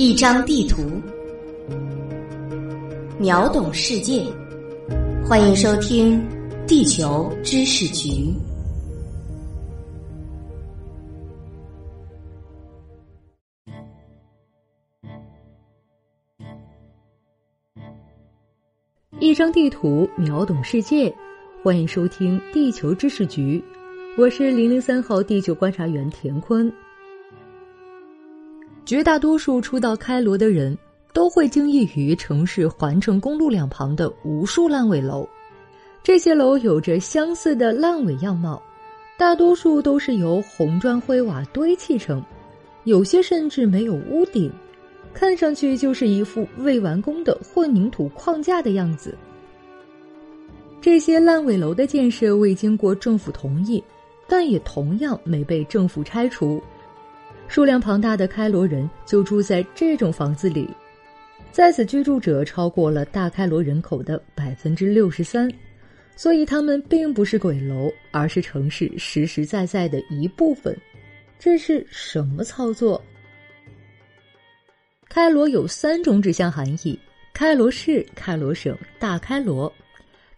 一张地图，秒懂世界。欢迎收听《地球知识局》。一张地图，秒懂世界。欢迎收听《地球知识局》，我是零零三号地球观察员田坤。绝大多数初到开罗的人都会惊异于城市环城公路两旁的无数烂尾楼，这些楼有着相似的烂尾样貌，大多数都是由红砖灰瓦堆砌成，有些甚至没有屋顶，看上去就是一副未完工的混凝土框架的样子。这些烂尾楼的建设未经过政府同意，但也同样没被政府拆除。数量庞大的开罗人就住在这种房子里，在此居住者超过了大开罗人口的百分之六十三，所以他们并不是鬼楼，而是城市实实在在的一部分。这是什么操作？开罗有三种指向含义：开罗市、开罗省、大开罗。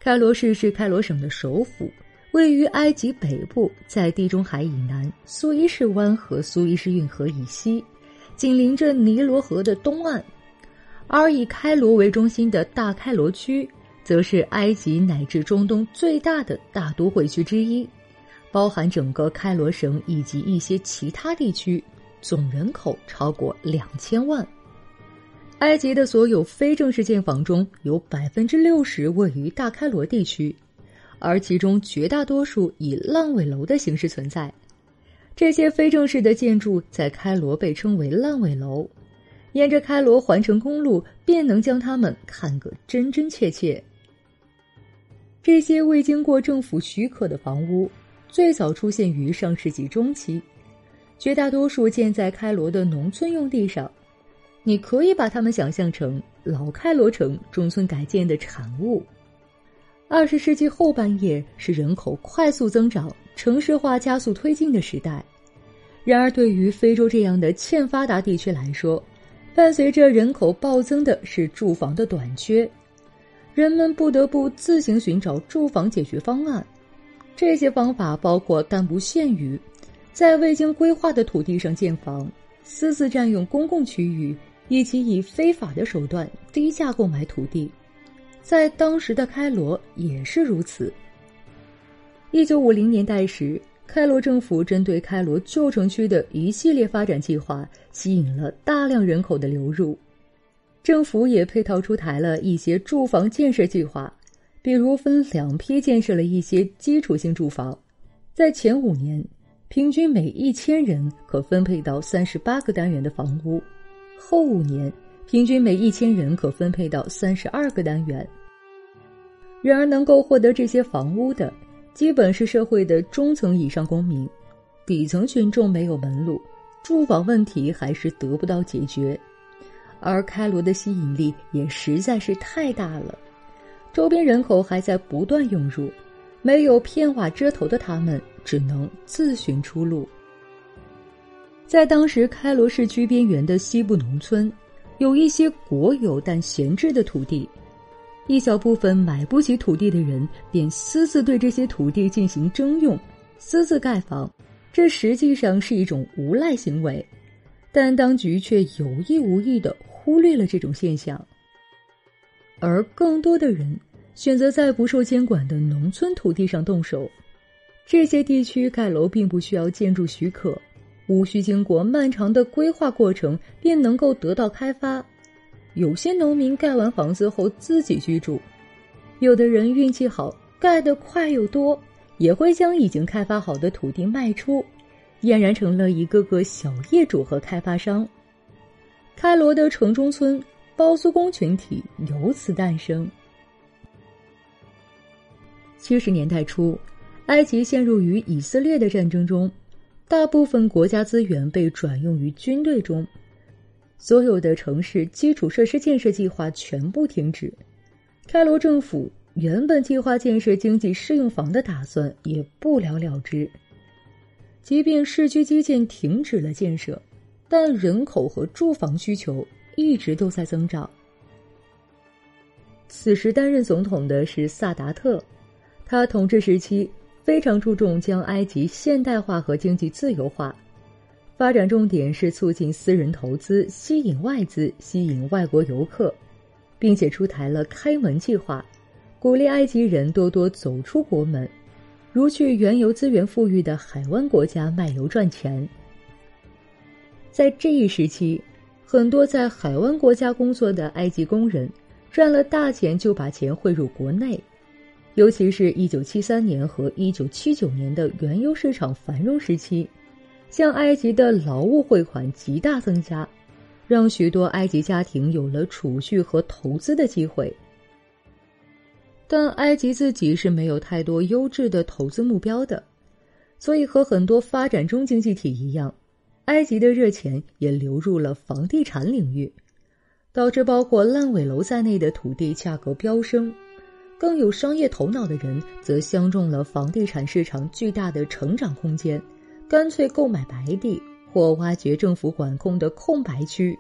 开罗市是开罗省的首府，位于埃及北部，在地中海以南，苏伊士湾和苏伊士运河以西，紧邻着尼罗河的东岸。而以开罗为中心的大开罗区，则是埃及乃至中东最大的大都会区之一，包含整个开罗省以及一些其他地区，总人口超过两千万。埃及的所有非正式建房中有百分之六十位于大开罗地区，而其中绝大多数以烂尾楼的形式存在。这些非正式的建筑在开罗被称为烂尾楼，沿着开罗环城公路便能将它们看个真真切切。这些未经过政府许可的房屋，最早出现于上世纪中期，绝大多数建在开罗的农村用地上。你可以把它们想象成老开罗城中村改建的产物。二十世纪后半叶是人口快速增长、城市化加速推进的时代。然而，对于非洲这样的欠发达地区来说，伴随着人口暴增的是住房的短缺，人们不得不自行寻找住房解决方案。这些方法包括但不限于在未经规划的土地上建房、私自占用公共区域。以及以非法的手段低价购买土地，在当时的开罗也是如此。一九五零年代时，开罗政府针对开罗旧城区的一系列发展计划，吸引了大量人口的流入。政府也配套出台了一些住房建设计划，比如分两批建设了一些基础性住房，在前五年，平均每一千人可分配到三十八个单元的房屋。后五年，平均每一千人可分配到三十二个单元。然而，能够获得这些房屋的，基本是社会的中层以上公民，底层群众没有门路，住房问题还是得不到解决。而开罗的吸引力也实在是太大了，周边人口还在不断涌入，没有片瓦遮头的他们，只能自寻出路。在当时开罗市区边缘的西部农村，有一些国有但闲置的土地，一小部分买不起土地的人便私自对这些土地进行征用，私自盖房，这实际上是一种无赖行为，但当局却有意无意的忽略了这种现象，而更多的人选择在不受监管的农村土地上动手，这些地区盖楼并不需要建筑许可。无需经过漫长的规划过程，便能够得到开发。有些农民盖完房子后自己居住，有的人运气好，盖得快又多，也会将已经开发好的土地卖出，俨然成了一个个小业主和开发商。开罗的城中村包租公群体由此诞生。七十年代初，埃及陷入与以色列的战争中。大部分国家资源被转用于军队中，所有的城市基础设施建设计划全部停止。开罗政府原本计划建设经济适用房的打算也不了了之。即便市区基建停止了建设，但人口和住房需求一直都在增长。此时担任总统的是萨达特，他统治时期非常注重将埃及现代化和经济自由化，发展重点是促进私人投资、吸引外资、吸引外国游客，并且出台了开门计划，鼓励埃及人多多走出国门，如去原油资源富裕的海湾国家卖油赚钱。在这一时期，很多在海湾国家工作的埃及工人。赚了大钱就把钱汇入国内，尤其是一九七三年和一九七九年的原油市场繁荣时期，向埃及的劳务汇款极大增加，让许多埃及家庭有了储蓄和投资的机会。但埃及自己是没有太多优质的投资目标的，所以和很多发展中经济体一样，埃及的热钱也流入了房地产领域。导致包括烂尾楼在内的土地价格飙升，更有商业头脑的人则相中了房地产市场巨大的成长空间，干脆购买白地或挖掘政府管控的空白区，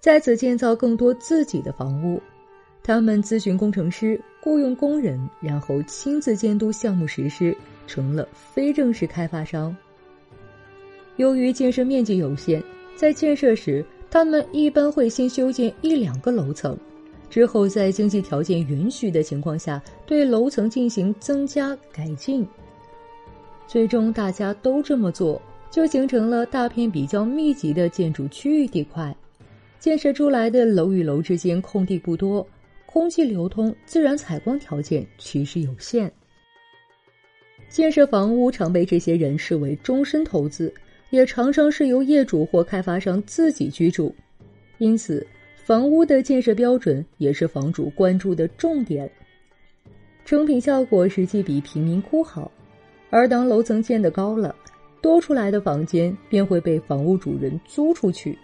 在此建造更多自己的房屋。他们咨询工程师，雇佣工人，然后亲自监督项目实施，成了非正式开发商。由于建设面积有限，在建设时。他们一般会先修建一两个楼层，之后在经济条件允许的情况下，对楼层进行增加改进。最终大家都这么做，就形成了大片比较密集的建筑区域地块。建设出来的楼与楼之间空地不多，空气流通、自然采光条件其实有限。建设房屋常被这些人视为终身投资。也常常是由业主或开发商自己居住，因此房屋的建设标准也是房主关注的重点。成品效果实际比贫民窟好，而当楼层建得高了，多出来的房间便会被房屋主人租出去。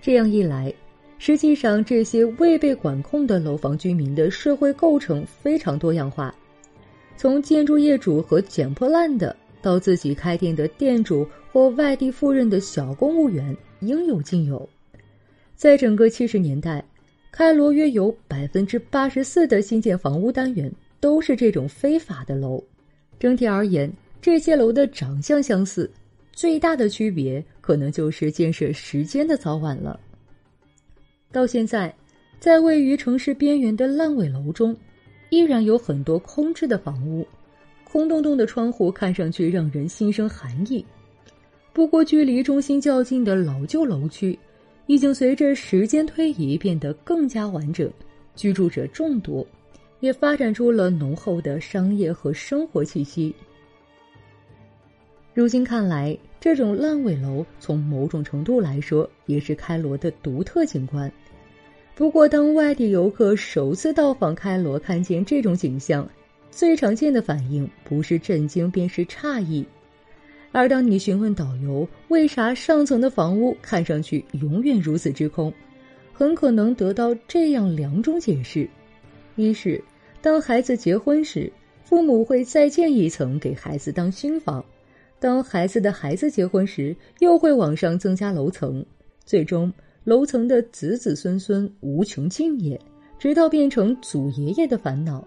这样一来，实际上这些未被管控的楼房居民的社会构成非常多样化，从建筑业主和捡破烂的。到自己开店的店主或外地赴任的小公务员，应有尽有。在整个七十年代，开罗约有百分之八十四的新建房屋单元都是这种非法的楼。整体而言，这些楼的长相相似，最大的区别可能就是建设时间的早晚了。到现在，在位于城市边缘的烂尾楼中，依然有很多空置的房屋。空洞洞的窗户看上去让人心生寒意。不过，距离中心较近的老旧楼区，已经随着时间推移变得更加完整，居住者众多，也发展出了浓厚的商业和生活气息。如今看来，这种烂尾楼从某种程度来说也是开罗的独特景观。不过，当外地游客首次到访开罗，看见这种景象，最常见的反应不是震惊，便是诧异。而当你询问导游为啥上层的房屋看上去永远如此之空，很可能得到这样两种解释：一是当孩子结婚时，父母会再建一层给孩子当新房；当孩子的孩子结婚时，又会往上增加楼层，最终楼层的子子孙孙无穷尽也，直到变成祖爷爷的烦恼。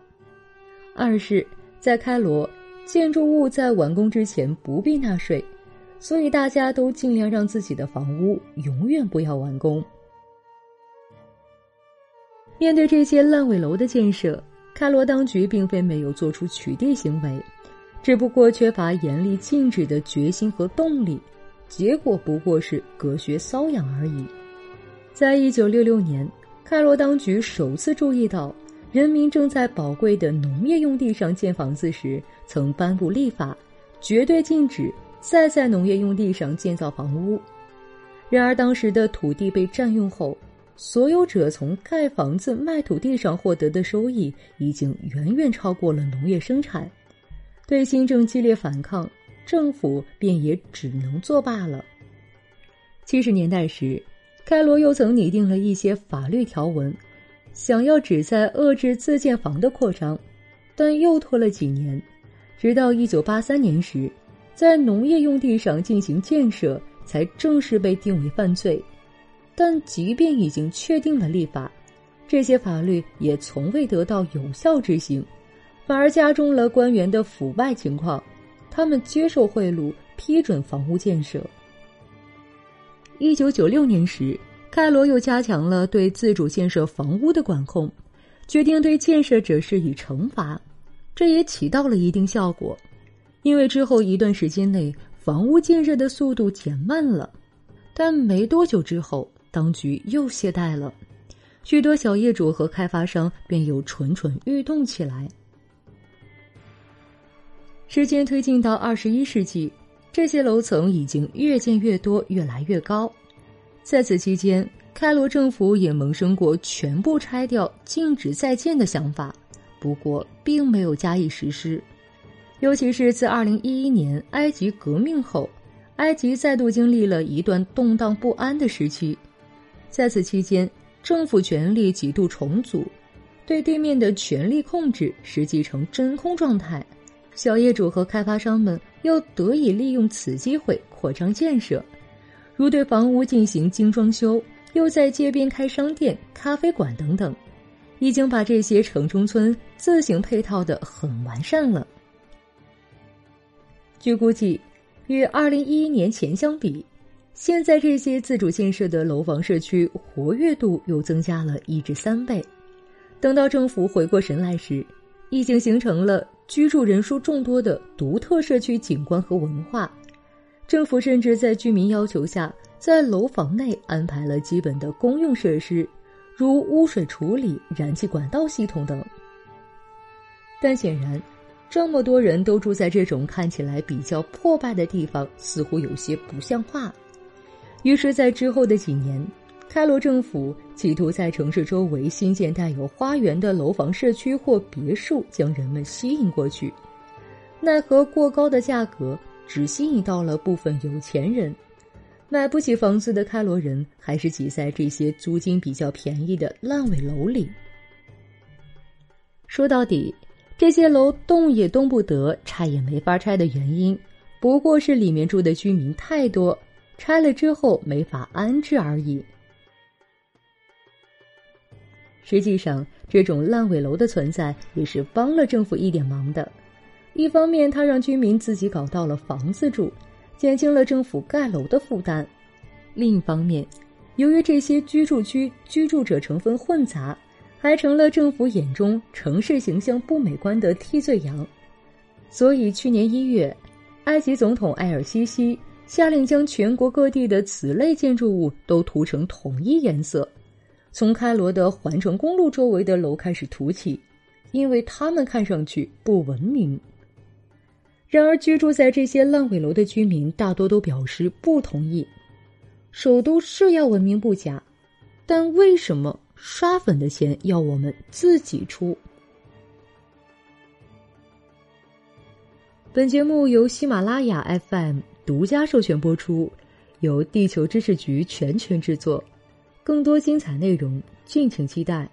二是，在开罗，建筑物在完工之前不必纳税，所以大家都尽量让自己的房屋永远不要完工。面对这些烂尾楼的建设，开罗当局并非没有做出取缔行为，只不过缺乏严厉禁止的决心和动力，结果不过是隔靴搔痒而已。在一九六六年，开罗当局首次注意到。人民正在宝贵的农业用地上建房子时，曾颁布立法，绝对禁止再在农业用地上建造房屋。然而，当时的土地被占用后，所有者从盖房子、卖土地上获得的收益已经远远超过了农业生产。对新政激烈反抗，政府便也只能作罢了。七十年代时，开罗又曾拟定了一些法律条文。想要旨在遏制自建房的扩张，但又拖了几年，直到一九八三年时，在农业用地上进行建设才正式被定为犯罪。但即便已经确定了立法，这些法律也从未得到有效执行，反而加重了官员的腐败情况。他们接受贿赂，批准房屋建设。一九九六年时，开罗又加强了对自主建设房屋的管控，决定对建设者施以惩罚，这也起到了一定效果。因为之后一段时间内，房屋建设的速度减慢了，但没多久之后，当局又懈怠了，许多小业主和开发商便又蠢蠢欲动起来。时间推进到二十一世纪，这些楼层已经越建越多，越来越高。在此期间，开罗政府也萌生过全部拆掉、禁止再建的想法，不过并没有加以实施。尤其是自二零一一年埃及革命后，埃及再度经历了一段动荡不安的时期。在此期间，政府权力几度重组，对地面的权力控制实际成真空状态。小业主和开发商们又得以利用此机会扩张建设，如对房屋进行精装修，又在街边开商店、咖啡馆等等，已经把这些城中村自行配套的很完善了。据估计，与二零一一年前相比，现在这些自主建设的楼房社区活跃度又增加了一至三倍。等到政府回过神来时，已经形成了。居住人数众多的独特社区景观和文化，政府甚至在居民要求下，在楼房内安排了基本的公用设施，如污水处理、燃气管道系统等。但显然，这么多人都住在这种看起来比较破败的地方，似乎有些不像话。于是，在之后的几年。开罗政府企图在城市周围新建带有花园的楼房社区或别墅，将人们吸引过去。奈何过高的价格只吸引到了部分有钱人，买不起房子的开罗人还是挤在这些租金比较便宜的烂尾楼里。说到底，这些楼动也动不得，拆也没法拆的原因，不过是里面住的居民太多，拆了之后没法安置而已。实际上，这种烂尾楼的存在也是帮了政府一点忙的。一方面，它让居民自己搞到了房子住，减轻了政府盖楼的负担；另一方面，由于这些居住区居住者成分混杂，还成了政府眼中城市形象不美观的替罪羊。所以，去年一月，埃及总统埃尔西西下令将全国各地的此类建筑物都涂成统一颜色。从开罗的环城公路周围的楼开始涂起，因为他们看上去不文明。然而，居住在这些烂尾楼的居民大多都表示不同意。首都是要文明不假，但为什么刷粉的钱要我们自己出？本节目由喜马拉雅 FM 独家授权播出，由地球知识局全权制作。更多精彩内容，敬请期待。